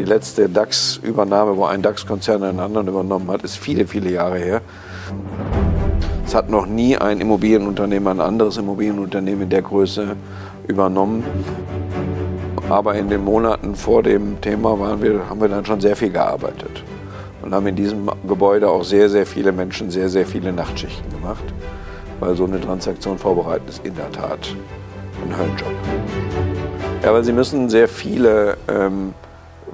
Die letzte DAX-Übernahme, wo ein DAX-Konzern einen anderen übernommen hat, ist viele, viele Jahre her. Es hat noch nie ein Immobilienunternehmen ein anderes Immobilienunternehmen in der Größe übernommen. Aber in den Monaten vor dem Thema waren wir, haben wir dann schon sehr viel gearbeitet und haben in diesem Gebäude auch sehr, sehr viele Menschen sehr, sehr viele Nachtschichten gemacht, weil so eine Transaktion vorbereiten ist in der Tat ein Höllenjob. Ja, weil Sie müssen sehr viele ähm,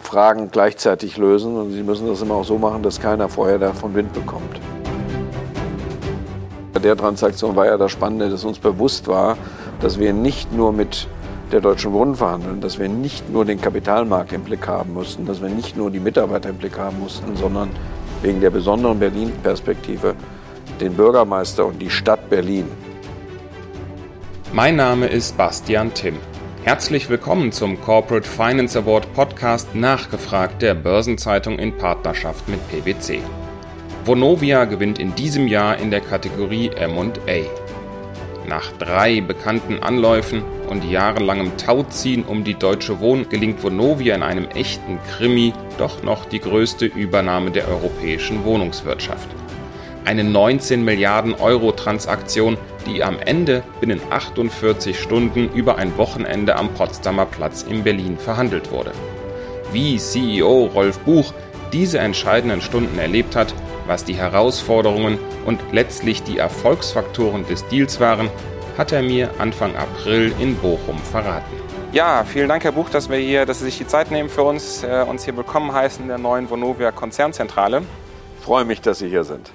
Fragen gleichzeitig lösen und Sie müssen das immer auch so machen, dass keiner vorher davon Wind bekommt. Bei der Transaktion war ja das Spannende, dass uns bewusst war, dass wir nicht nur mit der Deutschen Wohnen verhandeln, dass wir nicht nur den Kapitalmarkt im Blick haben mussten, dass wir nicht nur die Mitarbeiter im Blick haben mussten, sondern wegen der besonderen Berlin-Perspektive den Bürgermeister und die Stadt Berlin. Mein Name ist Bastian Timm. Herzlich willkommen zum Corporate Finance Award Podcast Nachgefragt der Börsenzeitung in Partnerschaft mit PwC. Vonovia gewinnt in diesem Jahr in der Kategorie M&A. Nach drei bekannten Anläufen und jahrelangem Tauziehen um die Deutsche Wohn gelingt Vonovia in einem echten Krimi doch noch die größte Übernahme der europäischen Wohnungswirtschaft. Eine 19 Milliarden Euro Transaktion, die am Ende binnen 48 Stunden über ein Wochenende am Potsdamer Platz in Berlin verhandelt wurde. Wie CEO Rolf Buch diese entscheidenden Stunden erlebt hat, was die Herausforderungen und letztlich die Erfolgsfaktoren des Deals waren, hat er mir Anfang April in Bochum verraten. Ja, vielen Dank, Herr Buch, dass, wir hier, dass Sie sich die Zeit nehmen für uns, äh, uns hier willkommen heißen in der neuen Vonovia Konzernzentrale. Ich freue mich, dass Sie hier sind.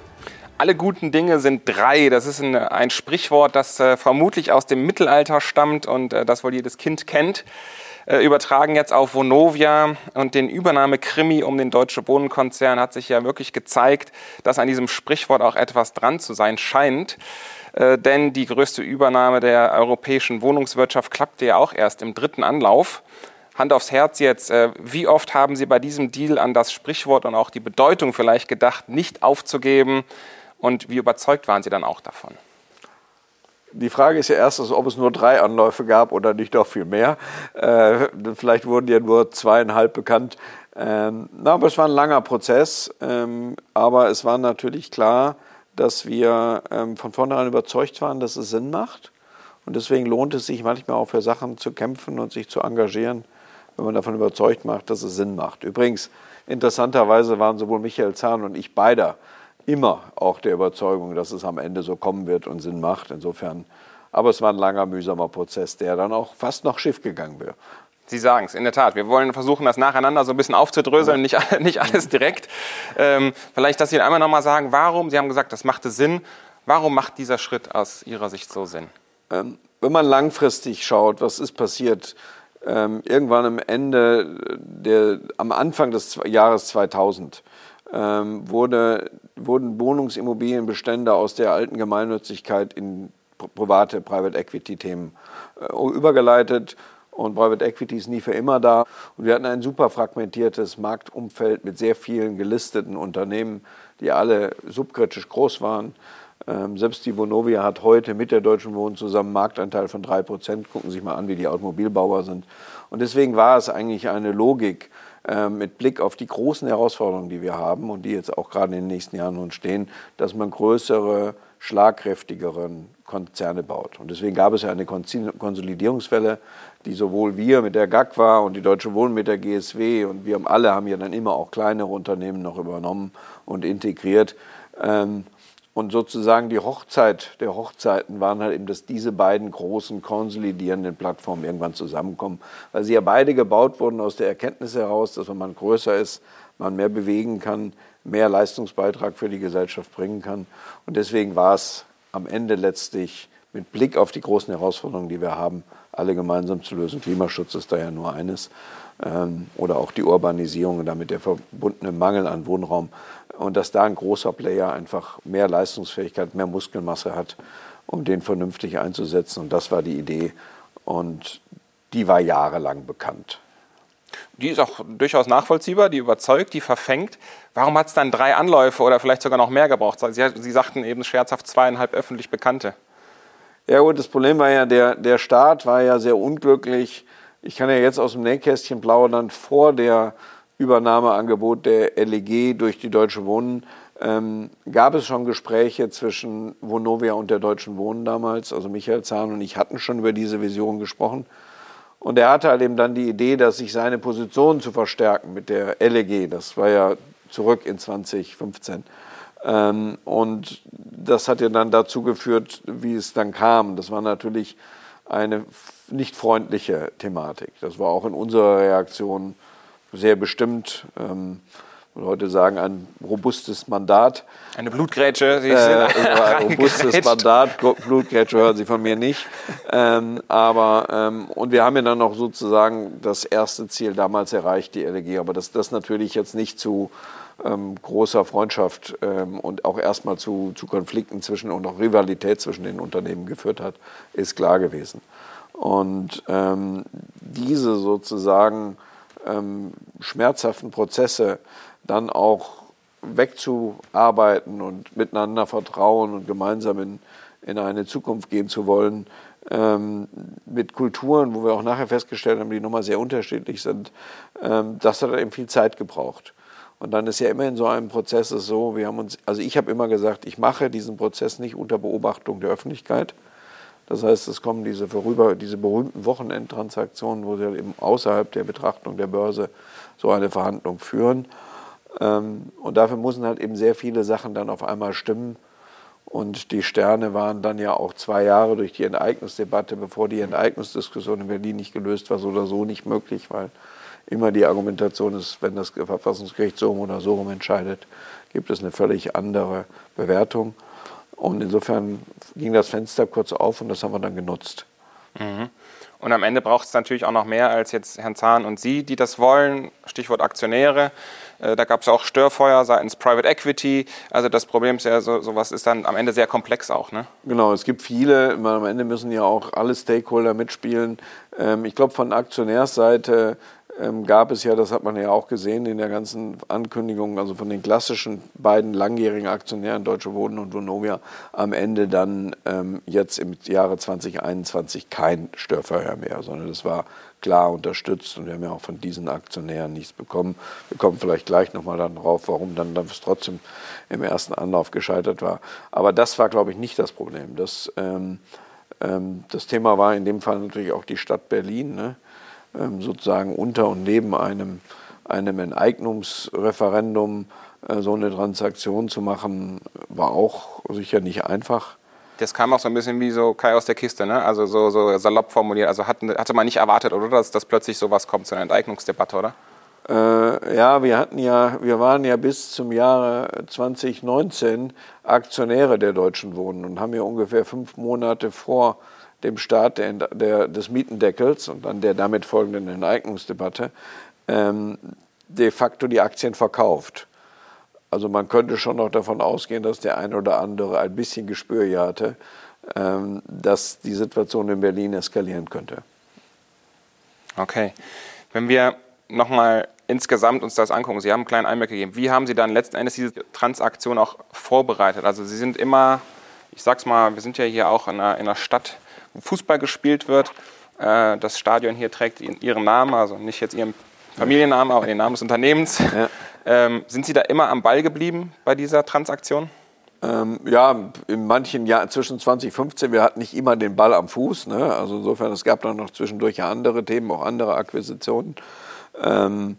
Alle guten Dinge sind drei. Das ist ein, ein Sprichwort, das äh, vermutlich aus dem Mittelalter stammt und äh, das wohl jedes Kind kennt. Äh, übertragen jetzt auf Vonovia und den Übernahmekrimi um den Deutsche Bodenkonzern hat sich ja wirklich gezeigt, dass an diesem Sprichwort auch etwas dran zu sein scheint. Äh, denn die größte Übernahme der europäischen Wohnungswirtschaft klappte ja auch erst im dritten Anlauf. Hand aufs Herz jetzt, äh, wie oft haben Sie bei diesem Deal an das Sprichwort und auch die Bedeutung vielleicht gedacht, nicht aufzugeben? Und wie überzeugt waren Sie dann auch davon? Die Frage ist ja erstens, ob es nur drei Anläufe gab oder nicht doch viel mehr. Äh, vielleicht wurden ja nur zweieinhalb bekannt. Ähm, na, aber es war ein langer Prozess. Ähm, aber es war natürlich klar, dass wir ähm, von vornherein überzeugt waren, dass es Sinn macht. Und deswegen lohnt es sich manchmal auch für Sachen zu kämpfen und sich zu engagieren, wenn man davon überzeugt macht, dass es Sinn macht. Übrigens, interessanterweise waren sowohl Michael Zahn und ich beider immer auch der Überzeugung, dass es am Ende so kommen wird und Sinn macht. Insofern, aber es war ein langer, mühsamer Prozess, der dann auch fast noch Schiff gegangen wäre. Sie sagen es, in der Tat. Wir wollen versuchen, das nacheinander so ein bisschen aufzudröseln, nicht, nicht alles direkt. Ähm, vielleicht, dass Sie einmal nochmal sagen, warum, Sie haben gesagt, das machte Sinn. Warum macht dieser Schritt aus Ihrer Sicht so Sinn? Ähm, wenn man langfristig schaut, was ist passiert, ähm, irgendwann am Ende, der, am Anfang des Jahres 2000, ähm, wurde, wurden Wohnungsimmobilienbestände aus der alten Gemeinnützigkeit in private Private Equity Themen äh, übergeleitet und Private Equity ist nie für immer da. Und wir hatten ein super fragmentiertes Marktumfeld mit sehr vielen gelisteten Unternehmen, die alle subkritisch groß waren. Ähm, selbst die Vonovia hat heute mit der Deutschen Wohnen zusammen einen Marktanteil von drei Prozent. Gucken Sie sich mal an, wie die Automobilbauer sind. Und deswegen war es eigentlich eine Logik, mit Blick auf die großen Herausforderungen, die wir haben und die jetzt auch gerade in den nächsten Jahren nun stehen, dass man größere, schlagkräftigeren Konzerne baut. Und deswegen gab es ja eine Konsolidierungswelle, die sowohl wir mit der GAG war und die Deutsche Wohnen mit der GSW und wir alle haben ja dann immer auch kleinere Unternehmen noch übernommen und integriert. Und sozusagen die Hochzeit der Hochzeiten waren halt eben, dass diese beiden großen konsolidierenden Plattformen irgendwann zusammenkommen, weil sie ja beide gebaut wurden aus der Erkenntnis heraus, dass wenn man größer ist, man mehr bewegen kann, mehr Leistungsbeitrag für die Gesellschaft bringen kann. Und deswegen war es am Ende letztlich mit Blick auf die großen Herausforderungen, die wir haben, alle gemeinsam zu lösen. Klimaschutz ist da ja nur eines. Ähm, oder auch die Urbanisierung und damit der verbundene Mangel an Wohnraum und dass da ein großer Player einfach mehr Leistungsfähigkeit, mehr Muskelmasse hat, um den vernünftig einzusetzen. Und das war die Idee. Und die war jahrelang bekannt. Die ist auch durchaus nachvollziehbar, die überzeugt, die verfängt. Warum hat es dann drei Anläufe oder vielleicht sogar noch mehr gebraucht? Sie, Sie sagten eben scherzhaft zweieinhalb öffentlich Bekannte. Ja gut, das Problem war ja, der, der Start war ja sehr unglücklich. Ich kann ja jetzt aus dem Nähkästchen plaudern. Vor der Übernahmeangebot der LEG durch die Deutsche Wohnen ähm, gab es schon Gespräche zwischen Vonovia und der Deutschen Wohnen damals. Also Michael Zahn und ich hatten schon über diese Vision gesprochen. Und er hatte halt eben dann die Idee, dass sich seine Position zu verstärken mit der LEG. Das war ja zurück in 2015. Ähm, und das hat ja dann dazu geführt, wie es dann kam. Das war natürlich eine nicht freundliche Thematik. Das war auch in unserer Reaktion sehr bestimmt. Ähm, heute sagen, ein robustes Mandat. Eine Blutgrätsche. Sie äh, ein robustes Mandat. Blutgrätsche hören Sie von mir nicht. Ähm, aber, ähm, und wir haben ja dann noch sozusagen das erste Ziel damals erreicht, die LG. Aber dass das natürlich jetzt nicht zu ähm, großer Freundschaft ähm, und auch erstmal zu, zu Konflikten zwischen und auch Rivalität zwischen den Unternehmen geführt hat, ist klar gewesen. Und ähm, diese sozusagen ähm, schmerzhaften Prozesse dann auch wegzuarbeiten und miteinander vertrauen und gemeinsam in, in eine Zukunft gehen zu wollen, ähm, mit Kulturen, wo wir auch nachher festgestellt haben, die nochmal sehr unterschiedlich sind, ähm, das hat eben viel Zeit gebraucht. Und dann ist ja immer in so einem Prozess so, wir haben uns, also ich habe immer gesagt, ich mache diesen Prozess nicht unter Beobachtung der Öffentlichkeit. Das heißt, es kommen diese, vorüber, diese berühmten Wochenendtransaktionen, wo sie halt eben außerhalb der Betrachtung der Börse so eine Verhandlung führen. Ähm, und dafür müssen halt eben sehr viele Sachen dann auf einmal stimmen. Und die Sterne waren dann ja auch zwei Jahre durch die Enteignungsdebatte, bevor die Enteignungsdiskussion in Berlin nicht gelöst war, so oder so nicht möglich, weil immer die Argumentation ist, wenn das Verfassungsgericht so oder so rum entscheidet, gibt es eine völlig andere Bewertung. Und insofern ging das Fenster kurz auf und das haben wir dann genutzt. Mhm. Und am Ende braucht es natürlich auch noch mehr als jetzt Herrn Zahn und Sie, die das wollen. Stichwort Aktionäre. Äh, da gab es auch Störfeuer seitens Private Equity. Also das Problem ist ja, so, sowas ist dann am Ende sehr komplex auch. Ne? Genau, es gibt viele. Am Ende müssen ja auch alle Stakeholder mitspielen. Ähm, ich glaube, von Aktionärsseite ähm, gab es ja, das hat man ja auch gesehen in der ganzen Ankündigung, also von den klassischen beiden langjährigen Aktionären Deutsche Wohnen und Vonovia, am Ende dann ähm, jetzt im Jahre 2021 kein Störfeuer mehr, sondern das war klar unterstützt und wir haben ja auch von diesen Aktionären nichts bekommen. Wir kommen vielleicht gleich nochmal darauf, warum dann das trotzdem im ersten Anlauf gescheitert war. Aber das war, glaube ich, nicht das Problem. Das, ähm, ähm, das Thema war in dem Fall natürlich auch die Stadt Berlin. Ne? Ähm, sozusagen unter und neben einem, einem Enteignungsreferendum äh, so eine Transaktion zu machen, war auch sicher nicht einfach. Das kam auch so ein bisschen wie so Kai aus der Kiste, ne? also so, so salopp formuliert. Also hatten, hatte man nicht erwartet, oder, dass, dass plötzlich sowas kommt zu einer Enteignungsdebatte, oder? Äh, ja, wir hatten ja, wir waren ja bis zum Jahre 2019 Aktionäre der Deutschen Wohnen und haben ja ungefähr fünf Monate vor dem Start der, der, des Mietendeckels und dann der damit folgenden Enteignungsdebatte ähm, de facto die Aktien verkauft. Also man könnte schon noch davon ausgehen, dass der ein oder andere ein bisschen Gespür hier hatte, ähm, dass die Situation in Berlin eskalieren könnte. Okay. Wenn wir nochmal insgesamt uns das angucken, Sie haben einen kleinen Einblick gegeben. Wie haben Sie dann letzten Endes diese Transaktion auch vorbereitet? Also Sie sind immer, ich sag's mal, wir sind ja hier auch in einer, in einer Stadt, Fußball gespielt wird. Äh, das Stadion hier trägt ihren Namen, also nicht jetzt ihren Familiennamen, aber den Namen des Unternehmens. Ja. Ähm, sind Sie da immer am Ball geblieben bei dieser Transaktion? Ähm, ja, in manchen Jahren, zwischen 2015, wir hatten nicht immer den Ball am Fuß. Ne? Also insofern, es gab dann noch zwischendurch andere Themen, auch andere Akquisitionen. Ähm,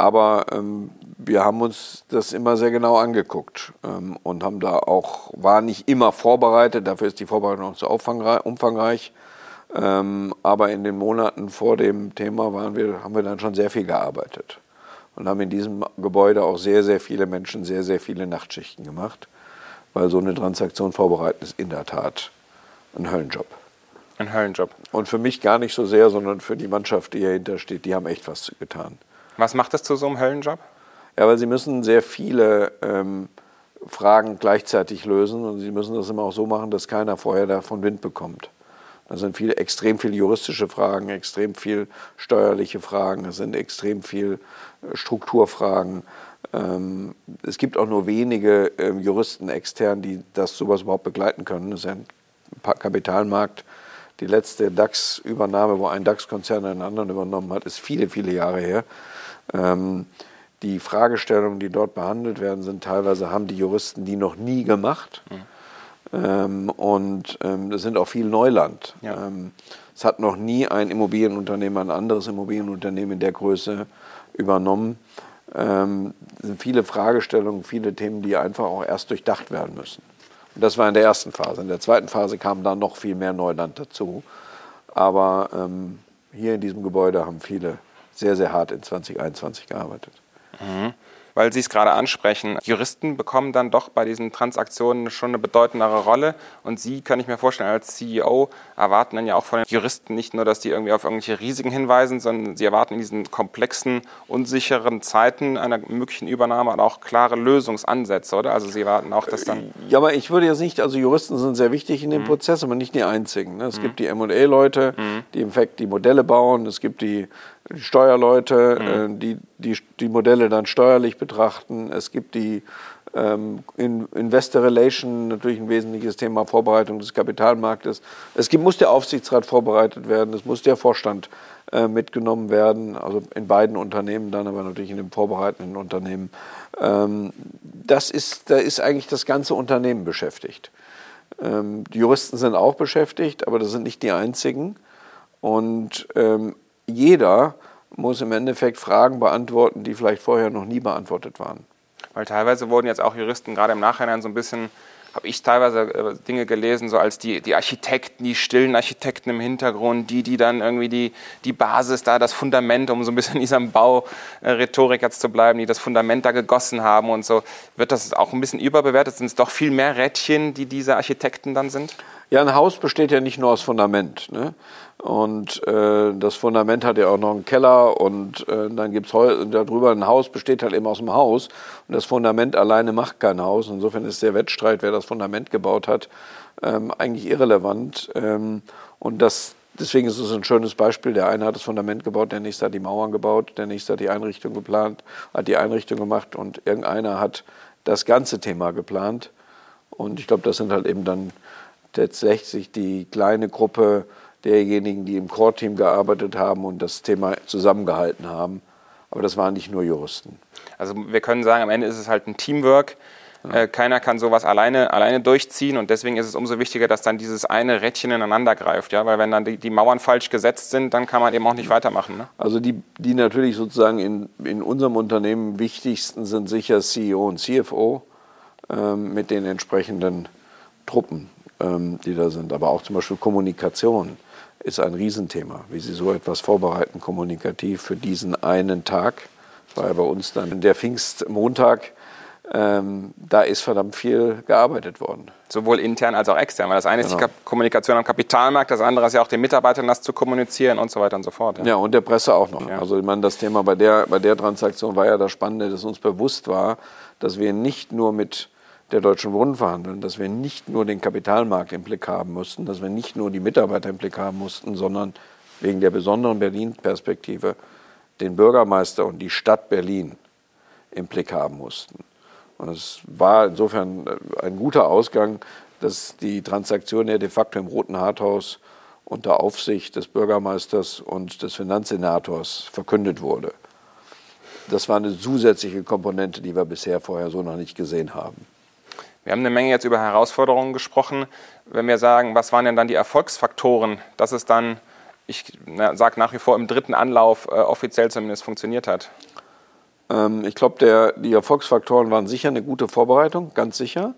aber ähm, wir haben uns das immer sehr genau angeguckt ähm, und haben da auch, war nicht immer vorbereitet, dafür ist die Vorbereitung noch zu umfangreich. Ähm, aber in den Monaten vor dem Thema waren wir, haben wir dann schon sehr viel gearbeitet und haben in diesem Gebäude auch sehr, sehr viele Menschen sehr, sehr viele Nachtschichten gemacht, weil so eine Transaktion vorbereiten ist in der Tat ein Höllenjob. Ein Höllenjob. Und für mich gar nicht so sehr, sondern für die Mannschaft, die dahinter steht, die haben echt was getan. Was macht das zu so einem Höllenjob? Ja, weil sie müssen sehr viele ähm, Fragen gleichzeitig lösen und sie müssen das immer auch so machen, dass keiner vorher davon Wind bekommt. Da sind viele, extrem viele juristische Fragen, extrem viel steuerliche Fragen, es sind extrem viel äh, Strukturfragen. Ähm, es gibt auch nur wenige ähm, Juristen extern, die das sowas überhaupt begleiten können. Das ist ein Kapitalmarkt. Die letzte DAX-Übernahme, wo ein DAX-Konzern einen anderen übernommen hat, ist viele, viele Jahre her. Ähm, die Fragestellungen, die dort behandelt werden, sind teilweise, haben die Juristen die noch nie gemacht. Mhm. Ähm, und ähm, das sind auch viel Neuland. Ja. Ähm, es hat noch nie ein Immobilienunternehmer, ein anderes Immobilienunternehmen in der Größe übernommen. Ähm, es sind viele Fragestellungen, viele Themen, die einfach auch erst durchdacht werden müssen. Und das war in der ersten Phase. In der zweiten Phase kam dann noch viel mehr Neuland dazu. Aber ähm, hier in diesem Gebäude haben viele sehr, sehr hart in 2021 gearbeitet. Mhm weil Sie es gerade ansprechen. Juristen bekommen dann doch bei diesen Transaktionen schon eine bedeutendere Rolle. Und Sie, kann ich mir vorstellen, als CEO erwarten dann ja auch von den Juristen nicht nur, dass die irgendwie auf irgendwelche Risiken hinweisen, sondern Sie erwarten in diesen komplexen, unsicheren Zeiten einer möglichen Übernahme auch klare Lösungsansätze, oder? Also Sie erwarten auch, dass dann. Ja, aber ich würde jetzt nicht, also Juristen sind sehr wichtig in dem mhm. Prozess, aber nicht die einzigen. Ne? Es mhm. gibt die MA-Leute, mhm. die im Fact die Modelle bauen, es gibt die die Steuerleute, mhm. äh, die, die die Modelle dann steuerlich betrachten. Es gibt die ähm, in Investor Relation, natürlich ein wesentliches Thema, Vorbereitung des Kapitalmarktes. Es gibt, muss der Aufsichtsrat vorbereitet werden, es muss der Vorstand äh, mitgenommen werden, also in beiden Unternehmen dann, aber natürlich in dem vorbereitenden Unternehmen. Ähm, das ist, da ist eigentlich das ganze Unternehmen beschäftigt. Ähm, die Juristen sind auch beschäftigt, aber das sind nicht die einzigen. Und ähm, jeder muss im Endeffekt Fragen beantworten, die vielleicht vorher noch nie beantwortet waren. Weil teilweise wurden jetzt auch Juristen gerade im Nachhinein so ein bisschen, habe ich teilweise äh, Dinge gelesen, so als die, die Architekten, die stillen Architekten im Hintergrund, die, die dann irgendwie die, die Basis da, das Fundament, um so ein bisschen in dieser Baurhetorik jetzt zu bleiben, die das Fundament da gegossen haben und so. Wird das auch ein bisschen überbewertet? Sind es doch viel mehr Rädchen, die diese Architekten dann sind? Ja, ein Haus besteht ja nicht nur aus Fundament. Ne? Und äh, das Fundament hat ja auch noch einen Keller und äh, dann gibt es darüber ein Haus, besteht halt eben aus dem Haus. Und das Fundament alleine macht kein Haus. Insofern ist der Wettstreit, wer das Fundament gebaut hat, ähm, eigentlich irrelevant. Ähm, und das, deswegen ist es ein schönes Beispiel. Der eine hat das Fundament gebaut, der nächste hat die Mauern gebaut, der nächste hat die Einrichtung geplant, hat die Einrichtung gemacht und irgendeiner hat das ganze Thema geplant. Und ich glaube, das sind halt eben dann tatsächlich die kleine Gruppe derjenigen, die im Core-Team gearbeitet haben und das Thema zusammengehalten haben. Aber das waren nicht nur Juristen. Also wir können sagen, am Ende ist es halt ein Teamwork. Ja. Äh, keiner kann sowas alleine, alleine durchziehen und deswegen ist es umso wichtiger, dass dann dieses eine Rädchen ineinander greift. Ja? Weil wenn dann die, die Mauern falsch gesetzt sind, dann kann man eben auch nicht weitermachen. Ne? Also die, die natürlich sozusagen in, in unserem Unternehmen wichtigsten sind sicher CEO und CFO ähm, mit den entsprechenden Truppen ähm, die da sind. Aber auch zum Beispiel Kommunikation ist ein Riesenthema. Wie Sie so etwas vorbereiten, kommunikativ für diesen einen Tag. Das war ja bei uns dann der Pfingstmontag. Ähm, da ist verdammt viel gearbeitet worden. Sowohl intern als auch extern. Weil das eine genau. ist die genau. Kommunikation am Kapitalmarkt, das andere ist ja auch den Mitarbeitern das zu kommunizieren und so weiter und so fort. Ja, ja und der Presse auch noch. Ja. Also ich meine, das Thema bei der, bei der Transaktion war ja das Spannende, dass uns bewusst war, dass wir nicht nur mit der Deutschen Wohnen verhandeln, dass wir nicht nur den Kapitalmarkt im Blick haben mussten, dass wir nicht nur die Mitarbeiter im Blick haben mussten, sondern wegen der besonderen Berlin-Perspektive den Bürgermeister und die Stadt Berlin im Blick haben mussten. Und es war insofern äh, ein guter Ausgang, dass die Transaktion ja de facto im Roten Harthaus unter Aufsicht des Bürgermeisters und des Finanzsenators verkündet wurde. Das war eine zusätzliche Komponente, die wir bisher vorher so noch nicht gesehen haben. Wir haben eine Menge jetzt über Herausforderungen gesprochen. Wenn wir sagen, was waren denn dann die Erfolgsfaktoren, dass es dann, ich sage nach wie vor, im dritten Anlauf äh, offiziell zumindest funktioniert hat? Ähm, ich glaube, die Erfolgsfaktoren waren sicher eine gute Vorbereitung, ganz sicher.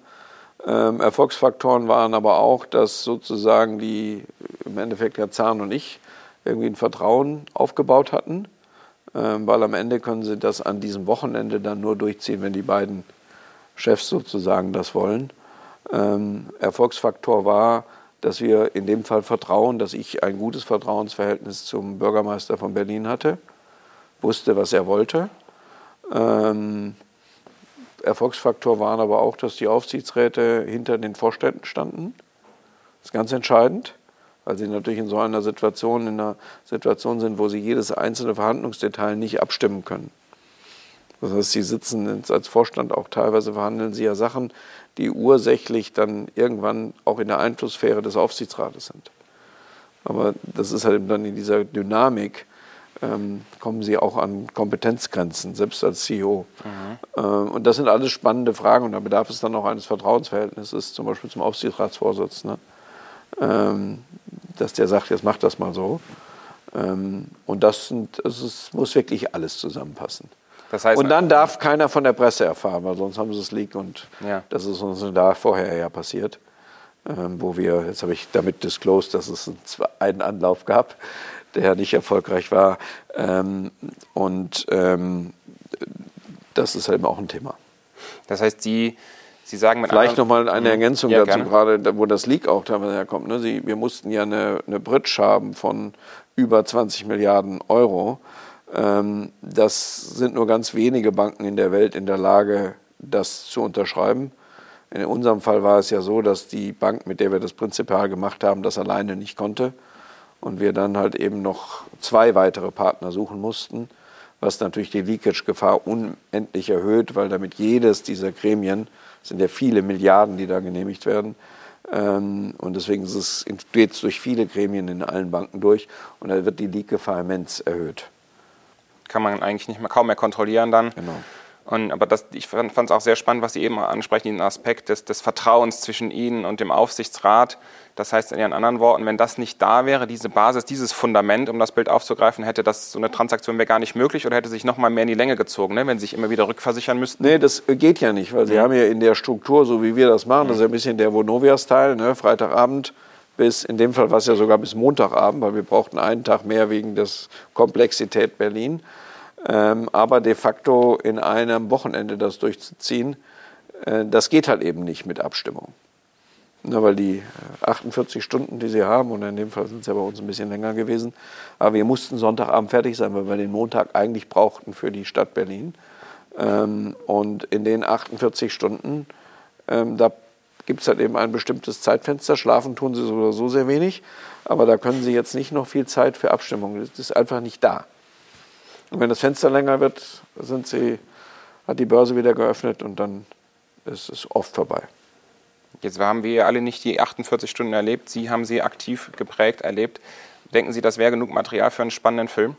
Ähm, Erfolgsfaktoren waren aber auch, dass sozusagen die, im Endeffekt Herr Zahn und ich, irgendwie ein Vertrauen aufgebaut hatten, ähm, weil am Ende können sie das an diesem Wochenende dann nur durchziehen, wenn die beiden Chefs sozusagen das wollen. Ähm, Erfolgsfaktor war, dass wir in dem Fall vertrauen, dass ich ein gutes Vertrauensverhältnis zum Bürgermeister von Berlin hatte, wusste, was er wollte. Ähm, Erfolgsfaktor waren aber auch, dass die Aufsichtsräte hinter den Vorständen standen. Das ist ganz entscheidend, weil sie natürlich in so einer Situation, in einer Situation sind, wo sie jedes einzelne Verhandlungsdetail nicht abstimmen können. Das heißt, Sie sitzen als Vorstand auch teilweise verhandeln Sie ja Sachen, die ursächlich dann irgendwann auch in der Einflusssphäre des Aufsichtsrates sind. Aber das ist halt dann in dieser Dynamik ähm, kommen Sie auch an Kompetenzgrenzen, selbst als CEO. Mhm. Ähm, und das sind alles spannende Fragen und da bedarf es dann auch eines Vertrauensverhältnisses, zum Beispiel zum Aufsichtsratsvorsitzenden, ähm, dass der sagt, jetzt macht das mal so. Ähm, und das, sind, das ist, muss wirklich alles zusammenpassen. Das heißt, und dann darf keiner von der Presse erfahren, weil sonst haben sie es Leak und ja. das ist uns da vorher ja passiert, ähm, wo wir, jetzt habe ich damit disclosed, dass es einen Anlauf gab, der nicht erfolgreich war ähm, und ähm, das ist eben auch ein Thema. Das heißt, Sie, Sie sagen mit Vielleicht nochmal eine mhm. Ergänzung ja, dazu, gerne. gerade wo das Leak auch teilweise herkommt. Ne? Sie, wir mussten ja eine, eine Bridge haben von über 20 Milliarden Euro. Ähm, das sind nur ganz wenige Banken in der Welt in der Lage, das zu unterschreiben. In unserem Fall war es ja so, dass die Bank, mit der wir das prinzipial gemacht haben, das alleine nicht konnte und wir dann halt eben noch zwei weitere Partner suchen mussten, was natürlich die Leakage-Gefahr unendlich erhöht, weil damit jedes dieser Gremien, sind ja viele Milliarden, die da genehmigt werden, ähm, und deswegen es, geht es durch viele Gremien in allen Banken durch und da wird die Leak-Gefahr immens erhöht. Kann man eigentlich nicht mehr, kaum mehr kontrollieren dann. Genau. Und, aber das, ich fand es auch sehr spannend, was Sie eben ansprechen, den Aspekt des, des, Vertrauens zwischen Ihnen und dem Aufsichtsrat. Das heißt in Ihren anderen Worten, wenn das nicht da wäre, diese Basis, dieses Fundament, um das Bild aufzugreifen, hätte das so eine Transaktion wäre gar nicht möglich oder hätte sich noch mal mehr in die Länge gezogen, ne? wenn Sie sich immer wieder rückversichern müssten? Nee, das geht ja nicht, weil Sie mhm. haben ja in der Struktur, so wie wir das machen, mhm. das ist ja ein bisschen der Vonovia-Style, ne? Freitagabend bis, in dem Fall war es ja sogar bis Montagabend, weil wir brauchten einen Tag mehr wegen der Komplexität Berlin ähm, aber de facto in einem Wochenende das durchzuziehen, äh, das geht halt eben nicht mit Abstimmung. Na, weil die 48 äh, Stunden, die sie haben, und in dem Fall sind es ja bei uns ein bisschen länger gewesen, aber wir mussten Sonntagabend fertig sein, weil wir den Montag eigentlich brauchten für die Stadt Berlin. Ähm, und in den 48 Stunden, ähm, da gibt es halt eben ein bestimmtes Zeitfenster. Schlafen tun sie so oder so sehr wenig, aber da können sie jetzt nicht noch viel Zeit für Abstimmung. Das ist einfach nicht da. Und wenn das Fenster länger wird, sind sie, hat die Börse wieder geöffnet und dann ist es oft vorbei. Jetzt haben wir alle nicht die 48 Stunden erlebt. Sie haben sie aktiv geprägt erlebt. Denken Sie, das wäre genug Material für einen spannenden Film?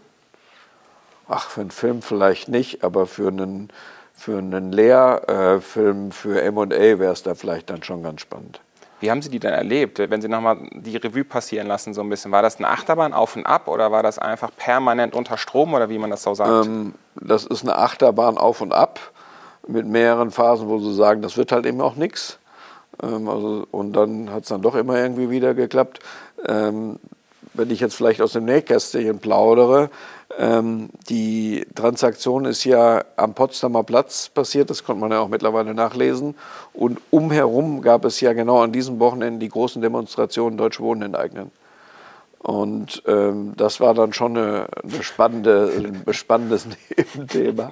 Ach, für einen Film vielleicht nicht, aber für einen, für einen Lehrfilm für MA wäre es da vielleicht dann schon ganz spannend. Wie haben Sie die denn erlebt, wenn Sie nochmal die Revue passieren lassen so ein bisschen? War das eine Achterbahn auf und ab oder war das einfach permanent unter Strom oder wie man das so sagt? Ähm, das ist eine Achterbahn auf und ab mit mehreren Phasen, wo Sie sagen, das wird halt eben auch nichts. Ähm, also, und dann hat es dann doch immer irgendwie wieder geklappt. Ähm, wenn ich jetzt vielleicht aus dem Nähkästchen plaudere, ähm, die Transaktion ist ja am Potsdamer Platz passiert, das konnte man ja auch mittlerweile nachlesen. Und umherum gab es ja genau an diesem Wochenende die großen Demonstrationen Deutsche Wohnen enteignen. Und ähm, das war dann schon eine, eine spannende, ein spannendes Nebenthema,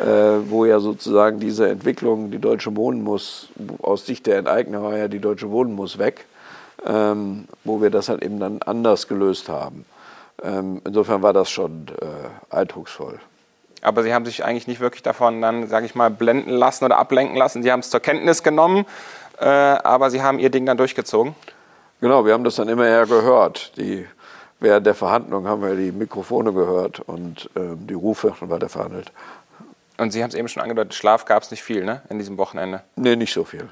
äh, wo ja sozusagen diese Entwicklung, die Deutsche Wohnen muss, aus Sicht der Enteigner war ja die Deutsche Wohnen muss weg, ähm, wo wir das halt eben dann anders gelöst haben. Ähm, insofern war das schon äh, eindrucksvoll. Aber Sie haben sich eigentlich nicht wirklich davon dann, sage ich mal, blenden lassen oder ablenken lassen. Sie haben es zur Kenntnis genommen, äh, aber Sie haben Ihr Ding dann durchgezogen. Genau, wir haben das dann immer eher gehört. Die, während der Verhandlung haben wir die Mikrofone gehört und äh, die Rufe weiter verhandelt. Und Sie haben es eben schon angedeutet, Schlaf gab es nicht viel ne, in diesem Wochenende? Nee, nicht so viel.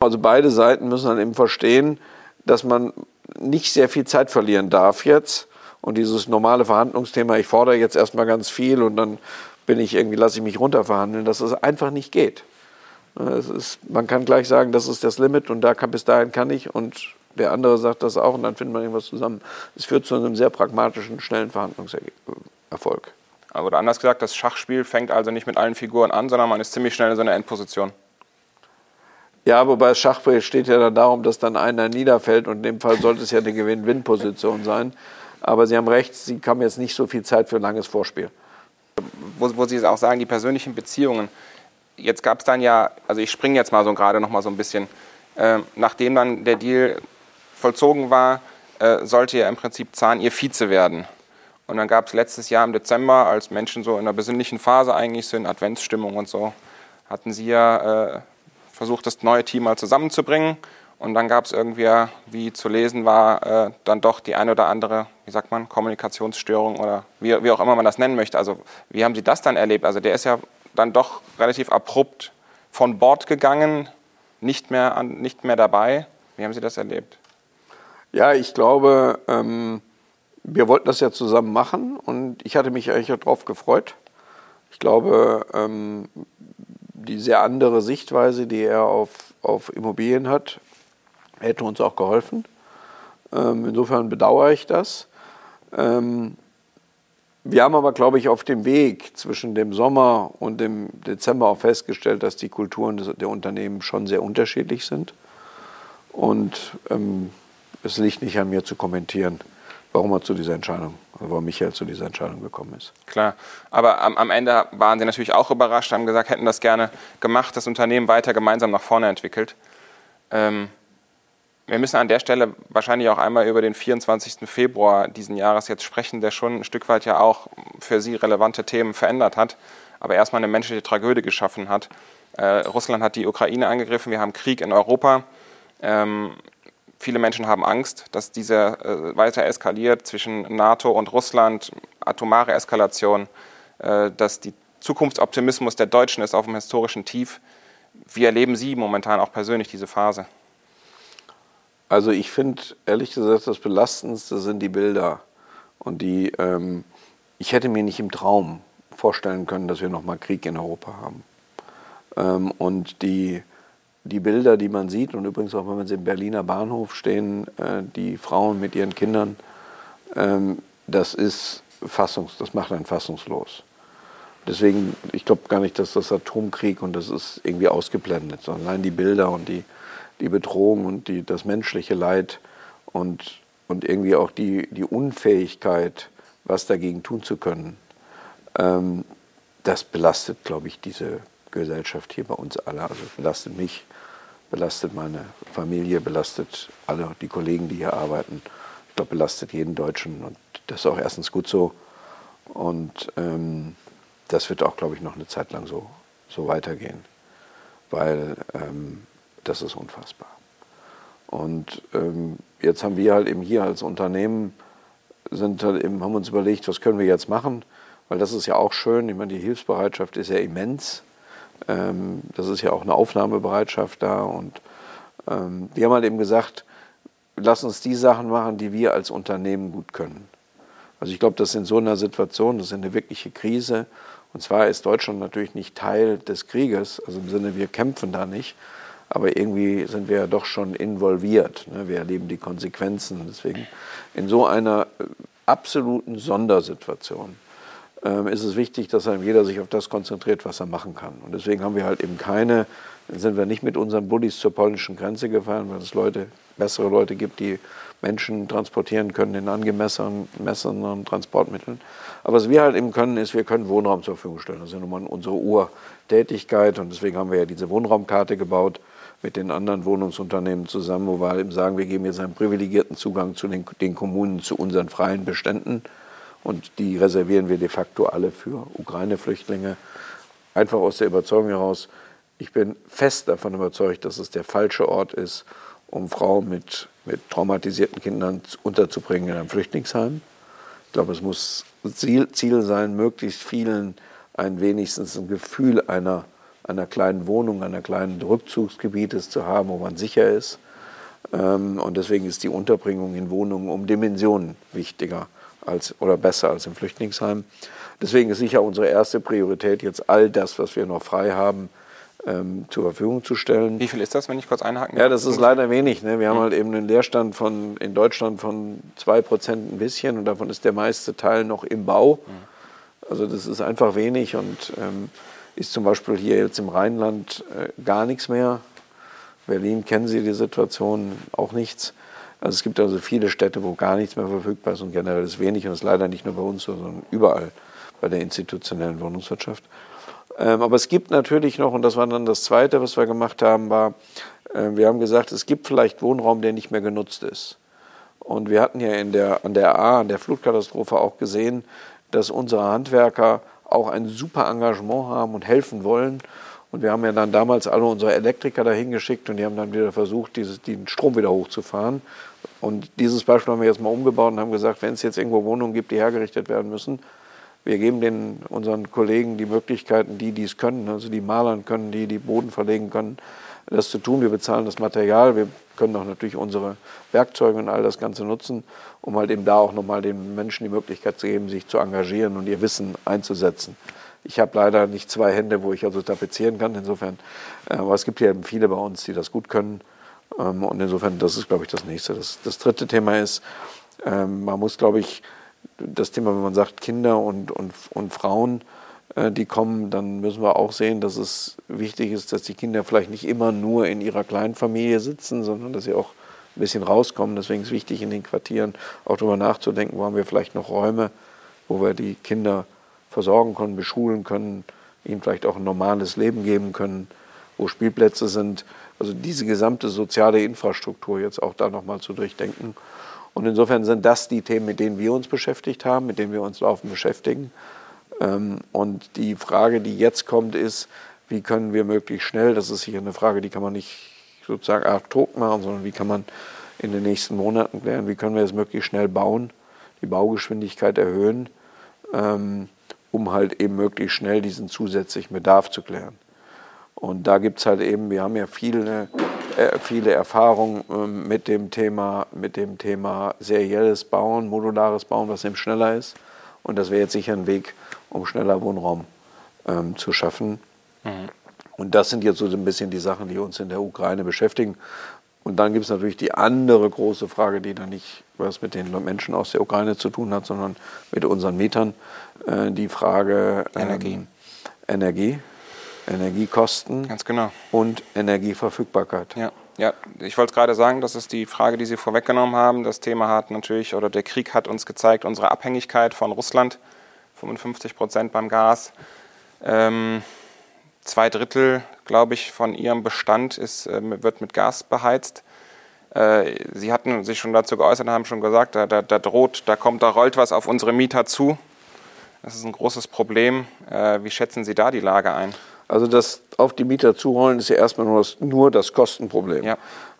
Also beide Seiten müssen dann eben verstehen, dass man nicht sehr viel Zeit verlieren darf jetzt und dieses normale Verhandlungsthema, ich fordere jetzt erstmal ganz viel und dann bin ich irgendwie, lasse ich mich runterverhandeln, dass es einfach nicht geht. Ist, man kann gleich sagen, das ist das Limit und da kann, bis dahin kann ich und der andere sagt das auch und dann findet man irgendwas zusammen. Es führt zu einem sehr pragmatischen, schnellen Verhandlungserfolg. Oder anders gesagt, das Schachspiel fängt also nicht mit allen Figuren an, sondern man ist ziemlich schnell in so einer Endposition. Ja, wobei Schachspiel steht ja dann darum, dass dann einer niederfällt und in dem Fall sollte es ja eine Gewinn-Win-Position sein. Aber Sie haben recht, Sie haben jetzt nicht so viel Zeit für ein langes Vorspiel. Wo, wo Sie auch sagen, die persönlichen Beziehungen. Jetzt gab es dann ja, also ich springe jetzt mal so gerade noch mal so ein bisschen, äh, nachdem dann der Deal vollzogen war, äh, sollte ja im Prinzip Zahn ihr Vize werden. Und dann gab es letztes Jahr im Dezember, als Menschen so in einer besinnlichen Phase eigentlich sind, Adventsstimmung und so, hatten Sie ja äh, versucht, das neue Team mal zusammenzubringen Und dann gab es irgendwie, wie zu lesen war, äh, dann doch die eine oder andere, wie sagt man, Kommunikationsstörung oder wie, wie auch immer man das nennen möchte. Also wie haben Sie das dann erlebt? Also der ist ja dann doch relativ abrupt von Bord gegangen, nicht mehr, an, nicht mehr dabei. Wie haben Sie das erlebt? Ja, ich glaube, ähm, wir wollten das ja zusammen machen und ich hatte mich eigentlich darauf gefreut. Ich glaube, ähm, die sehr andere Sichtweise, die er auf, auf Immobilien hat, hätte uns auch geholfen. Ähm, insofern bedauere ich das. Ähm, wir haben aber, glaube ich, auf dem Weg zwischen dem Sommer und dem Dezember auch festgestellt, dass die Kulturen des, der Unternehmen schon sehr unterschiedlich sind. Und ähm, es liegt nicht an mir zu kommentieren, warum er zu dieser Entscheidung, warum Michael zu dieser Entscheidung gekommen ist. Klar, aber am, am Ende waren Sie natürlich auch überrascht, haben gesagt, hätten das gerne gemacht, das Unternehmen weiter gemeinsam nach vorne entwickelt. Ähm, wir müssen an der Stelle wahrscheinlich auch einmal über den 24. Februar diesen Jahres jetzt sprechen, der schon ein Stück weit ja auch für Sie relevante Themen verändert hat, aber erstmal eine menschliche Tragödie geschaffen hat. Äh, Russland hat die Ukraine angegriffen, wir haben Krieg in Europa. Ähm, viele Menschen haben Angst, dass dieser äh, weiter eskaliert zwischen NATO und Russland, atomare Eskalation, äh, dass die Zukunftsoptimismus der Deutschen ist auf dem historischen Tief. Wie erleben Sie momentan auch persönlich diese Phase? Also ich finde ehrlich gesagt, das Belastendste sind die Bilder. Und die, ähm, ich hätte mir nicht im Traum vorstellen können, dass wir nochmal Krieg in Europa haben. Ähm, und die, die Bilder, die man sieht, und übrigens auch, wenn man sie im Berliner Bahnhof stehen, äh, die Frauen mit ihren Kindern, ähm, das ist fassungs, das macht einen fassungslos. Deswegen, ich glaube gar nicht, dass das Atomkrieg und das ist irgendwie ausgeblendet, sondern allein die Bilder und die, die Bedrohung und die, das menschliche Leid und, und irgendwie auch die, die Unfähigkeit, was dagegen tun zu können, ähm, das belastet, glaube ich, diese Gesellschaft hier bei uns alle. Also belastet mich, belastet meine Familie, belastet alle die Kollegen, die hier arbeiten. Ich glaube, belastet jeden Deutschen und das ist auch erstens gut so. Und ähm, das wird auch, glaube ich, noch eine Zeit lang so, so weitergehen. Weil ähm, das ist unfassbar. Und ähm, jetzt haben wir halt eben hier als Unternehmen, sind halt eben, haben uns überlegt, was können wir jetzt machen, weil das ist ja auch schön. Ich meine, die Hilfsbereitschaft ist ja immens. Ähm, das ist ja auch eine Aufnahmebereitschaft da. Und ähm, wir haben halt eben gesagt, lass uns die Sachen machen, die wir als Unternehmen gut können. Also ich glaube, dass in so einer Situation, das ist eine wirkliche Krise. Und zwar ist Deutschland natürlich nicht Teil des Krieges, also im Sinne, wir kämpfen da nicht, aber irgendwie sind wir ja doch schon involviert. Ne? Wir erleben die Konsequenzen. Deswegen in so einer äh, absoluten Sondersituation ist es wichtig, dass jeder sich auf das konzentriert, was er machen kann. Und deswegen haben wir halt eben keine, sind wir nicht mit unseren Bullis zur polnischen Grenze gefahren, weil es Leute, bessere Leute gibt, die Menschen transportieren können in angemessenen Transportmitteln. Aber was wir halt eben können, ist, wir können Wohnraum zur Verfügung stellen. Das ist ja nun mal unsere Urtätigkeit und deswegen haben wir ja diese Wohnraumkarte gebaut mit den anderen Wohnungsunternehmen zusammen, wo wir halt eben sagen, wir geben jetzt einen privilegierten Zugang zu den, den Kommunen zu unseren freien Beständen und die reservieren wir de facto alle für Ukraine-Flüchtlinge. Einfach aus der Überzeugung heraus, ich bin fest davon überzeugt, dass es der falsche Ort ist, um Frauen mit, mit traumatisierten Kindern unterzubringen in einem Flüchtlingsheim. Ich glaube, es muss Ziel, Ziel sein, möglichst vielen ein wenigstens ein Gefühl einer einer kleinen Wohnung, einer kleinen Rückzugsgebietes zu haben, wo man sicher ist. Ähm, und deswegen ist die Unterbringung in Wohnungen um Dimensionen wichtiger als, oder besser als im Flüchtlingsheim. Deswegen ist sicher unsere erste Priorität, jetzt all das, was wir noch frei haben, ähm, zur Verfügung zu stellen. Wie viel ist das, wenn ich kurz einhaken kann? Ja, das ist leider wenig. Ne? Wir haben halt eben einen Leerstand von, in Deutschland von 2% ein bisschen und davon ist der meiste Teil noch im Bau. Also das ist einfach wenig und ähm, ist zum Beispiel hier jetzt im Rheinland äh, gar nichts mehr. Berlin kennen Sie die Situation auch nichts. Also es gibt also viele Städte, wo gar nichts mehr verfügbar ist und generell ist wenig und ist leider nicht nur bei uns, sondern überall bei der institutionellen Wohnungswirtschaft. Ähm, aber es gibt natürlich noch, und das war dann das Zweite, was wir gemacht haben, war, äh, wir haben gesagt, es gibt vielleicht Wohnraum, der nicht mehr genutzt ist. Und wir hatten ja in der, an der A, an der Flutkatastrophe auch gesehen, dass unsere Handwerker auch ein super Engagement haben und helfen wollen. Und wir haben ja dann damals alle unsere Elektriker dahin geschickt und die haben dann wieder versucht, dieses, den Strom wieder hochzufahren. Und dieses Beispiel haben wir jetzt mal umgebaut und haben gesagt, wenn es jetzt irgendwo Wohnungen gibt, die hergerichtet werden müssen, wir geben den, unseren Kollegen die Möglichkeiten, die dies können, also die malern können, die die Boden verlegen können, das zu tun. Wir bezahlen das Material, wir können auch natürlich unsere Werkzeuge und all das Ganze nutzen, um halt eben da auch nochmal den Menschen die Möglichkeit zu geben, sich zu engagieren und ihr Wissen einzusetzen. Ich habe leider nicht zwei Hände, wo ich also tapezieren kann, insofern. Äh, aber es gibt ja eben viele bei uns, die das gut können. Ähm, und insofern, das ist, glaube ich, das Nächste. Das, das dritte Thema ist, ähm, man muss, glaube ich, das Thema, wenn man sagt Kinder und, und, und Frauen, äh, die kommen, dann müssen wir auch sehen, dass es wichtig ist, dass die Kinder vielleicht nicht immer nur in ihrer kleinen Familie sitzen, sondern dass sie auch ein bisschen rauskommen. Deswegen ist es wichtig, in den Quartieren auch darüber nachzudenken, wo haben wir vielleicht noch Räume, wo wir die Kinder versorgen können, beschulen können, ihnen vielleicht auch ein normales Leben geben können, wo Spielplätze sind. Also diese gesamte soziale Infrastruktur jetzt auch da nochmal zu durchdenken. Und insofern sind das die Themen, mit denen wir uns beschäftigt haben, mit denen wir uns laufend beschäftigen. Ähm, und die Frage, die jetzt kommt, ist, wie können wir möglichst schnell, das ist hier eine Frage, die kann man nicht sozusagen ad hoc machen, sondern wie kann man in den nächsten Monaten klären, wie können wir es möglichst schnell bauen, die Baugeschwindigkeit erhöhen, ähm, um halt eben möglichst schnell diesen zusätzlichen Bedarf zu klären. Und da gibt es halt eben, wir haben ja viele äh, viele Erfahrungen ähm, mit dem Thema, mit dem Thema serielles Bauen, modulares Bauen, was eben schneller ist. Und das wäre jetzt sicher ein Weg, um schneller Wohnraum ähm, zu schaffen. Mhm. Und das sind jetzt so ein bisschen die Sachen, die uns in der Ukraine beschäftigen. Und dann gibt es natürlich die andere große Frage, die dann nicht was mit den Menschen aus der Ukraine zu tun hat, sondern mit unseren Mietern. Äh, die Frage ähm, Energie. Energie. Energiekosten Ganz genau. und Energieverfügbarkeit. Ja. Ja, ich wollte gerade sagen, das ist die Frage, die Sie vorweggenommen haben. Das Thema hat natürlich, oder der Krieg hat uns gezeigt, unsere Abhängigkeit von Russland, 55 Prozent beim Gas. Ähm, zwei Drittel, glaube ich, von Ihrem Bestand ist, äh, wird mit Gas beheizt. Äh, Sie hatten sich schon dazu geäußert und haben schon gesagt, da, da, da, droht, da kommt, da rollt was auf unsere Mieter zu. Das ist ein großes Problem. Äh, wie schätzen Sie da die Lage ein? Also das auf die Mieter zurollen ist ja erstmal nur das, nur das Kostenproblem. Ja.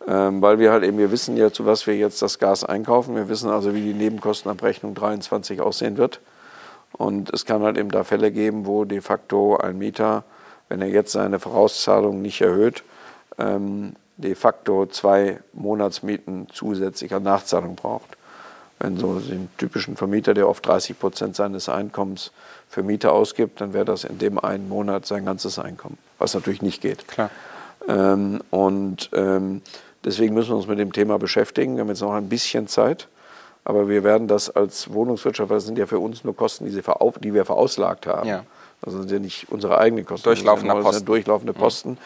Ähm, weil wir halt eben, wir wissen ja, zu was wir jetzt das Gas einkaufen. Wir wissen also, wie die Nebenkostenabrechnung 23 aussehen wird. Und es kann halt eben da Fälle geben, wo de facto ein Mieter, wenn er jetzt seine Vorauszahlung nicht erhöht, ähm, de facto zwei Monatsmieten zusätzlicher Nachzahlung braucht. Wenn so den typischen Vermieter, der oft 30 Prozent seines Einkommens für Miete ausgibt, dann wäre das in dem einen Monat sein ganzes Einkommen, was natürlich nicht geht. Klar. Ähm, und ähm, deswegen müssen wir uns mit dem Thema beschäftigen. Wir haben jetzt noch ein bisschen Zeit, aber wir werden das als Wohnungswirtschaft, weil das sind ja für uns nur Kosten, die, die wir verauslagt haben. Ja. Das sind ja nicht unsere eigenen Kosten. Durchlaufende das Posten. durchlaufende Posten.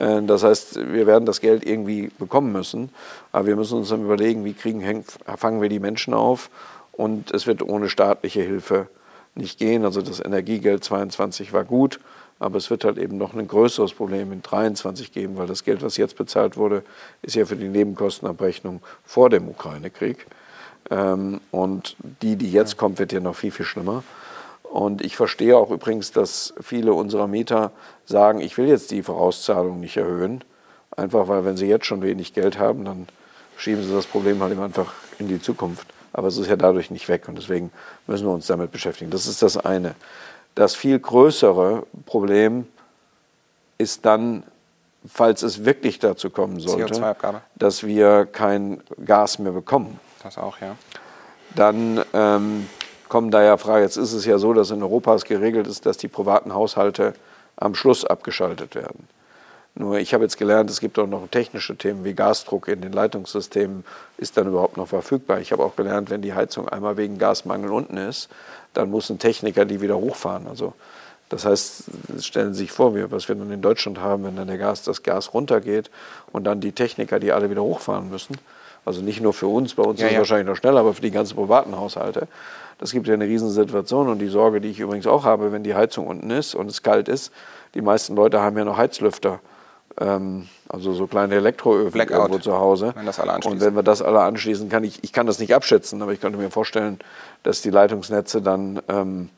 Mhm. Das heißt, wir werden das Geld irgendwie bekommen müssen. Aber wir müssen uns dann überlegen, wie kriegen, fangen wir die Menschen auf. Und es wird ohne staatliche Hilfe nicht gehen. Also das Energiegeld 22 war gut. Aber es wird halt eben noch ein größeres Problem in 23 geben, weil das Geld, was jetzt bezahlt wurde, ist ja für die Nebenkostenabrechnung vor dem Ukraine-Krieg. Ähm, und die, die jetzt kommt, wird ja noch viel, viel schlimmer. Und ich verstehe auch übrigens, dass viele unserer Mieter sagen, ich will jetzt die Vorauszahlung nicht erhöhen. Einfach weil, wenn sie jetzt schon wenig Geld haben, dann schieben sie das Problem halt immer einfach in die Zukunft. Aber es ist ja dadurch nicht weg und deswegen müssen wir uns damit beschäftigen. Das ist das eine. Das viel größere Problem ist dann, falls es wirklich dazu kommen sollte, dass wir kein Gas mehr bekommen. Das auch, ja. Dann ähm, kommen da ja Fragen. Jetzt ist es ja so, dass in Europa es geregelt ist, dass die privaten Haushalte am Schluss abgeschaltet werden. Nur ich habe jetzt gelernt, es gibt auch noch technische Themen wie Gasdruck in den Leitungssystemen. Ist dann überhaupt noch verfügbar? Ich habe auch gelernt, wenn die Heizung einmal wegen Gasmangel unten ist, dann muss ein Techniker die wieder hochfahren. Also das heißt, stellen Sie sich vor, was wir nun in Deutschland haben, wenn dann der Gas, das Gas runtergeht und dann die Techniker, die alle wieder hochfahren müssen. Also nicht nur für uns, bei uns ja, ist es ja. wahrscheinlich noch schneller, aber für die ganzen privaten Haushalte. Das gibt ja eine Riesensituation und die Sorge, die ich übrigens auch habe, wenn die Heizung unten ist und es kalt ist, die meisten Leute haben ja noch Heizlüfter, ähm, also so kleine Elektroöfen Blackout, irgendwo zu Hause. Wenn das alle anschließen. Und wenn wir das alle anschließen, kann ich, ich kann das nicht abschätzen, aber ich könnte mir vorstellen, dass die Leitungsnetze dann, ähm,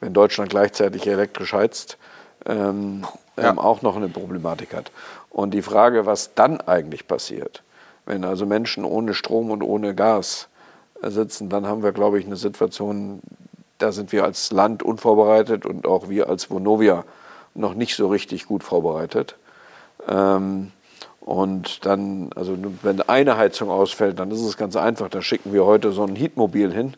wenn Deutschland gleichzeitig elektrisch heizt, ähm, ja. ähm, auch noch eine Problematik hat. Und die Frage, was dann eigentlich passiert, wenn also Menschen ohne Strom und ohne Gas sitzen, dann haben wir, glaube ich, eine Situation, da sind wir als Land unvorbereitet und auch wir als Vonovia noch nicht so richtig gut vorbereitet. Ähm, und dann, also wenn eine Heizung ausfällt, dann ist es ganz einfach. Da schicken wir heute so ein Heatmobil hin,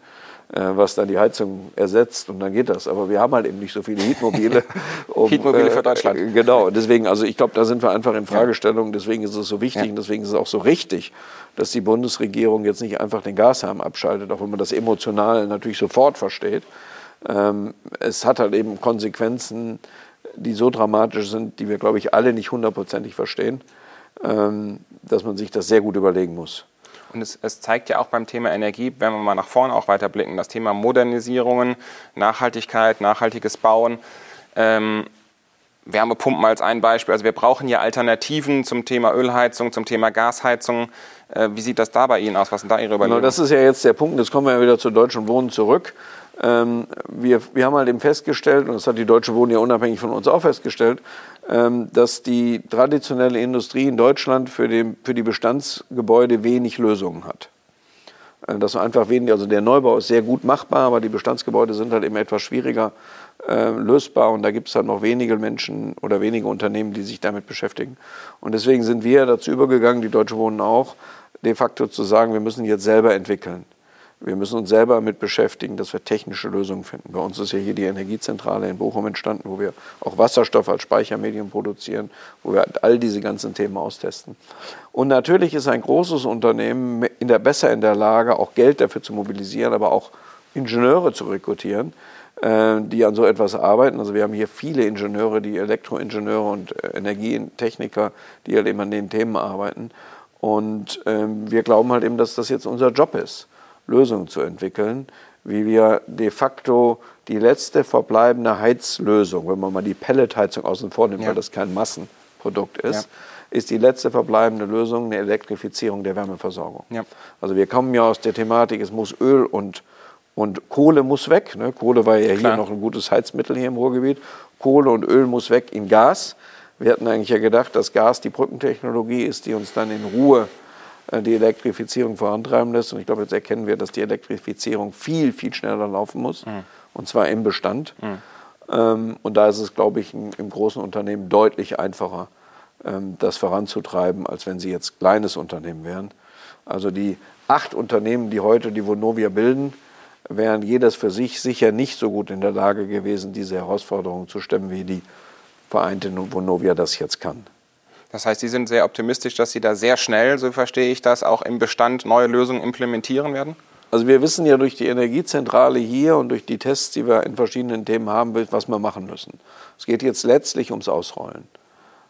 was dann die Heizung ersetzt und dann geht das. Aber wir haben halt eben nicht so viele Heatmobile. Um, Heatmobile für Deutschland. Äh, genau, deswegen, also ich glaube, da sind wir einfach in Fragestellung. Deswegen ist es so wichtig ja. und deswegen ist es auch so richtig, dass die Bundesregierung jetzt nicht einfach den Gashahn abschaltet, auch wenn man das emotional natürlich sofort versteht. Ähm, es hat halt eben Konsequenzen, die so dramatisch sind, die wir, glaube ich, alle nicht hundertprozentig verstehen, ähm, dass man sich das sehr gut überlegen muss. Und es, es, zeigt ja auch beim Thema Energie, wenn wir mal nach vorne auch weiter blicken, das Thema Modernisierungen, Nachhaltigkeit, nachhaltiges Bauen. Ähm, Wärmepumpen als ein Beispiel. Also wir brauchen ja Alternativen zum Thema Ölheizung, zum Thema Gasheizung. Äh, wie sieht das da bei Ihnen aus? Was sind da Ihre Überlegungen? Genau, das ist ja jetzt der Punkt. Jetzt kommen wir ja wieder zu Deutschen Wohnen zurück. Ähm, wir, wir haben halt eben festgestellt, und das hat die Deutsche Wohnen ja unabhängig von uns auch festgestellt, ähm, dass die traditionelle Industrie in Deutschland für, den, für die Bestandsgebäude wenig Lösungen hat. Äh, dass einfach wenig, also der Neubau ist sehr gut machbar, aber die Bestandsgebäude sind halt eben etwas schwieriger äh, lösbar und da gibt es halt noch wenige Menschen oder wenige Unternehmen, die sich damit beschäftigen. Und deswegen sind wir dazu übergegangen, die Deutsche Wohnen auch, de facto zu sagen, wir müssen jetzt selber entwickeln. Wir müssen uns selber damit beschäftigen, dass wir technische Lösungen finden. Bei uns ist ja hier die Energiezentrale in Bochum entstanden, wo wir auch Wasserstoff als Speichermedium produzieren, wo wir all diese ganzen Themen austesten. Und natürlich ist ein großes Unternehmen in der, besser in der Lage, auch Geld dafür zu mobilisieren, aber auch Ingenieure zu rekrutieren, äh, die an so etwas arbeiten. Also wir haben hier viele Ingenieure, die Elektroingenieure und äh, Energietechniker, die halt eben an den Themen arbeiten. Und ähm, wir glauben halt eben, dass das jetzt unser Job ist. Lösungen zu entwickeln, wie wir de facto die letzte verbleibende Heizlösung, wenn man mal die Pelletheizung außen vor nimmt, ja. weil das kein Massenprodukt ist, ja. ist die letzte verbleibende Lösung eine Elektrifizierung der Wärmeversorgung. Ja. Also wir kommen ja aus der Thematik, es muss Öl und, und Kohle muss weg. Ne? Kohle war ja Klar. hier noch ein gutes Heizmittel hier im Ruhrgebiet. Kohle und Öl muss weg in Gas. Wir hatten eigentlich ja gedacht, dass Gas die Brückentechnologie ist, die uns dann in Ruhe die Elektrifizierung vorantreiben lässt. Und ich glaube, jetzt erkennen wir, dass die Elektrifizierung viel, viel schneller laufen muss. Mhm. Und zwar im Bestand. Mhm. Ähm, und da ist es, glaube ich, im großen Unternehmen deutlich einfacher, ähm, das voranzutreiben, als wenn sie jetzt kleines Unternehmen wären. Also die acht Unternehmen, die heute die Vonovia bilden, wären jedes für sich sicher nicht so gut in der Lage gewesen, diese Herausforderungen zu stemmen, wie die vereinte Vonovia das jetzt kann. Das heißt, Sie sind sehr optimistisch, dass Sie da sehr schnell, so verstehe ich das, auch im Bestand neue Lösungen implementieren werden? Also wir wissen ja durch die Energiezentrale hier und durch die Tests, die wir in verschiedenen Themen haben, was wir machen müssen. Es geht jetzt letztlich ums Ausrollen.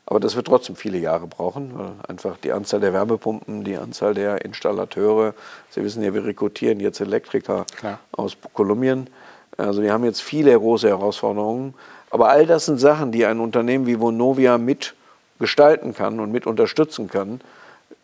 Aber das wird trotzdem viele Jahre brauchen, weil einfach die Anzahl der Wärmepumpen, die Anzahl der Installateure, Sie wissen ja, wir rekrutieren jetzt Elektriker Klar. aus Kolumbien. Also wir haben jetzt viele große Herausforderungen. Aber all das sind Sachen, die ein Unternehmen wie Vonovia mit gestalten kann und mit unterstützen kann,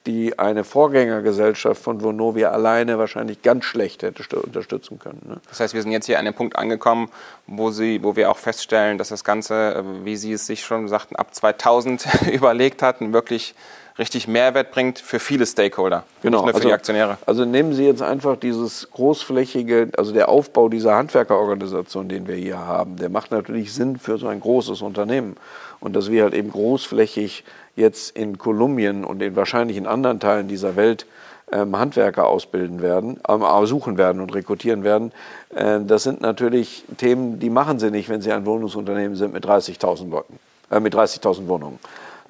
die eine Vorgängergesellschaft von Vonovia alleine wahrscheinlich ganz schlecht hätte unterstützen können. Ne? Das heißt, wir sind jetzt hier an dem Punkt angekommen, wo, Sie, wo wir auch feststellen, dass das Ganze, äh, wie Sie es sich schon sagten, ab 2000 überlegt hatten, wirklich richtig Mehrwert bringt für viele Stakeholder, genau, nicht nur für also, die Aktionäre. Also nehmen Sie jetzt einfach dieses großflächige, also der Aufbau dieser Handwerkerorganisation, den wir hier haben, der macht natürlich Sinn für so ein großes Unternehmen. Und dass wir halt eben großflächig jetzt in Kolumbien und in wahrscheinlich in anderen Teilen dieser Welt ähm, Handwerker ausbilden werden, äh, suchen werden und rekrutieren werden. Äh, das sind natürlich Themen, die machen sie nicht, wenn sie ein Wohnungsunternehmen sind mit 30.000 Leuten, äh, mit 30.000 Wohnungen.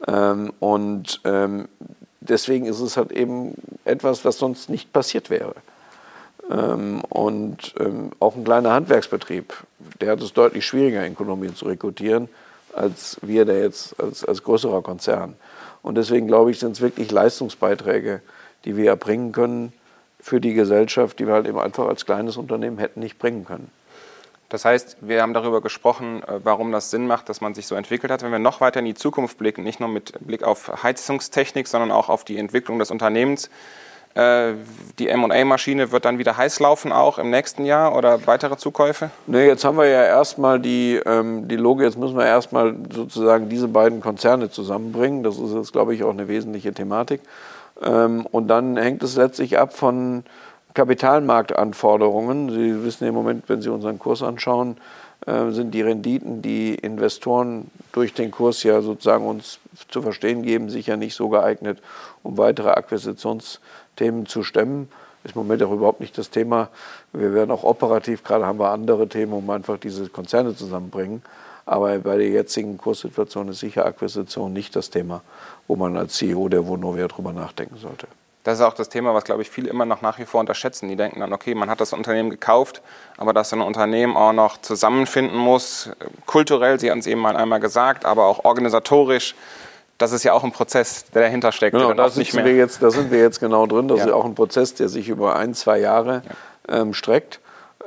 Ähm, und ähm, deswegen ist es halt eben etwas, was sonst nicht passiert wäre. Ähm, und ähm, auch ein kleiner Handwerksbetrieb, der hat es deutlich schwieriger in Kolumbien zu rekrutieren, als wir der jetzt als, als größerer Konzern. Und deswegen glaube ich, sind es wirklich Leistungsbeiträge, die wir erbringen können für die Gesellschaft, die wir halt eben einfach als kleines Unternehmen hätten nicht bringen können. Das heißt, wir haben darüber gesprochen, äh, warum das Sinn macht, dass man sich so entwickelt hat. Wenn wir noch weiter in die Zukunft blicken, nicht nur mit Blick auf Heizungstechnik, sondern auch auf die Entwicklung des Unternehmens, Äh, die M&A-Maschine wird dann wieder heiß laufen auch im nächsten Jahr oder weitere Zukäufe? Nee, jetzt haben wir ja erstmal die, ähm, die Logik, jetzt müssen wir erstmal sozusagen diese beiden Konzerne zusammenbringen. Das ist jetzt, glaube ich, auch eine wesentliche Thematik. Ähm, und dann hängt es letztlich ab von Kapitalmarktanforderungen. Sie wissen im Moment, wenn Sie unseren Kurs anschauen, äh, sind die Renditen, die Investoren durch den Kurs ja sozusagen uns zu verstehen geben, sicher nicht so geeignet, um weitere Akquisitions Themen zu stemmen. Ist im Moment auch überhaupt nicht das Thema. Wir werden auch operativ, gerade haben wir andere Themen, um einfach diese Konzerne zusammenbringen. Aber bei der jetzigen Kurssituation ist sicher Akquisition nicht das Thema, wo man als CEO der Vonovia drüber nachdenken sollte. Das ist auch das Thema, was, glaube ich, viele immer noch nach wie vor unterschätzen. Die denken dann, okay, man hat das Unternehmen gekauft, aber dass ein Unternehmen auch noch zusammenfinden muss, kulturell, Sie haben es eben mal einmal gesagt, aber auch organisatorisch, das ist ja auch ein Prozess, der dahinter steckt. Genau, da, mehr wir jetzt, da sind wir jetzt genau drin. Das ja. ist auch ein Prozess, der sich über ein, zwei Jahre ja. ähm, streckt.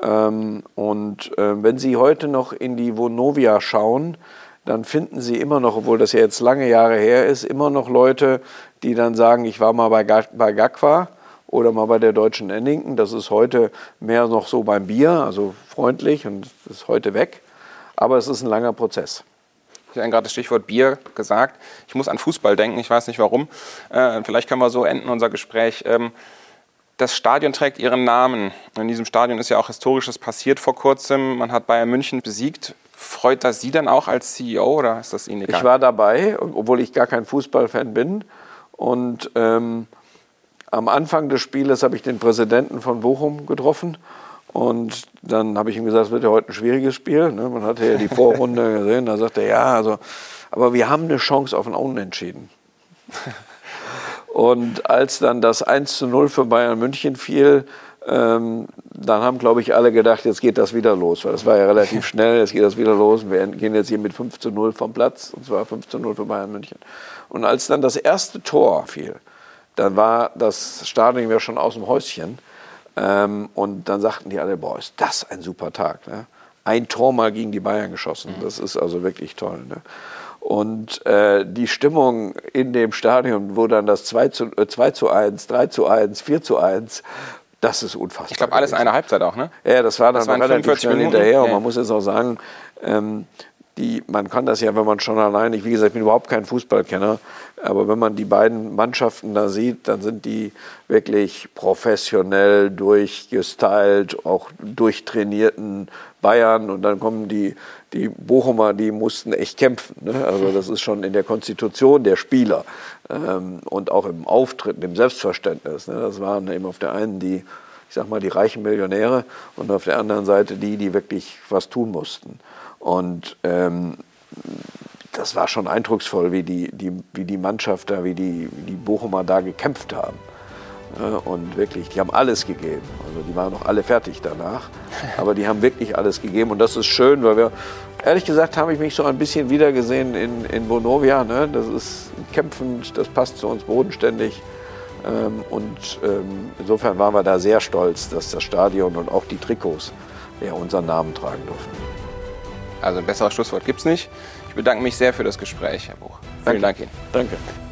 Ähm, und äh, wenn Sie heute noch in die Vonovia schauen, dann finden Sie immer noch, obwohl das ja jetzt lange Jahre her ist, immer noch Leute, die dann sagen, ich war mal bei, bei GAQUA oder mal bei der Deutschen Ennington. Das ist heute mehr noch so beim Bier, also freundlich und ist heute weg. Aber es ist ein langer Prozess. Sie haben gerade das Stichwort Bier gesagt. Ich muss an Fußball denken, ich weiß nicht warum. Äh, vielleicht können wir so enden unser Gespräch. Ähm, das Stadion trägt ihren Namen. In diesem Stadion ist ja auch Historisches passiert vor kurzem. Man hat Bayern München besiegt. Freut das Sie dann auch als CEO oder ist das Ihnen egal? Ich war dabei, obwohl ich gar kein Fußballfan bin. Und ähm, am Anfang des Spieles habe ich den Präsidenten von Bochum getroffen. Und dann habe ich ihm gesagt, es wird ja heute ein schwieriges Spiel. Ne? Man hatte ja die Vorrunde gesehen. Da sagte er, ja, also, aber wir haben eine Chance auf ein Unentschieden. Und als dann das 1 zu 0 für Bayern München fiel, ähm, dann haben, glaube ich, alle gedacht, jetzt geht das wieder los. Weil das war ja relativ schnell, jetzt geht das wieder los. Wir gehen jetzt hier mit 5 zu 0 vom Platz. Und zwar 5 zu 0 für Bayern München. Und als dann das erste Tor fiel, dann war das Stadion ja schon aus dem Häuschen. Ähm, und dann sagten die alle, boah, ist das ein super Tag. Ne? Ein Tor mal gegen die Bayern geschossen. Das ist also wirklich toll. Ne? Und äh, die Stimmung in dem Stadion, wo dann das 2 zu, äh, 2 zu 1, 3 zu 1, 4 zu 1, das ist unfassbar. Ich glaube, alles eine Halbzeit auch, ne? Ja, das war dann das relativ schnell Minuten. hinterher. Ja. Und man muss jetzt auch sagen, ähm, die, man kann das ja, wenn man schon allein, ich, wie gesagt, ich bin überhaupt kein Fußballkenner, aber wenn man die beiden Mannschaften da sieht, dann sind die wirklich professionell durchgestylt, auch durchtrainierten Bayern und dann kommen die, die Bochumer, die mussten echt kämpfen. Ne? Also das ist schon in der Konstitution der Spieler ähm, und auch im Auftreten, im Selbstverständnis. Ne? Das waren eben auf der einen die, ich sag mal, die reichen Millionäre und auf der anderen Seite die, die wirklich was tun mussten. Und ähm, das war schon eindrucksvoll, wie die, die, wie die Mannschaft da, wie die, wie die Bochumer da gekämpft haben. Und wirklich, die haben alles gegeben. Also die waren noch alle fertig danach. Aber die haben wirklich alles gegeben. Und das ist schön, weil wir, ehrlich gesagt, habe ich mich so ein bisschen wiedergesehen in, in Bonovia. Ne? Das ist kämpfend, das passt zu uns bodenständig. Ähm, und ähm, insofern waren wir da sehr stolz, dass das Stadion und auch die Trikots ja unseren Namen tragen durften. Also ein besseres Schlusswort gibt es nicht. Ich bedanke mich sehr für das Gespräch, Herr Buch. Vielen Danke. Dank Ihnen. Danke.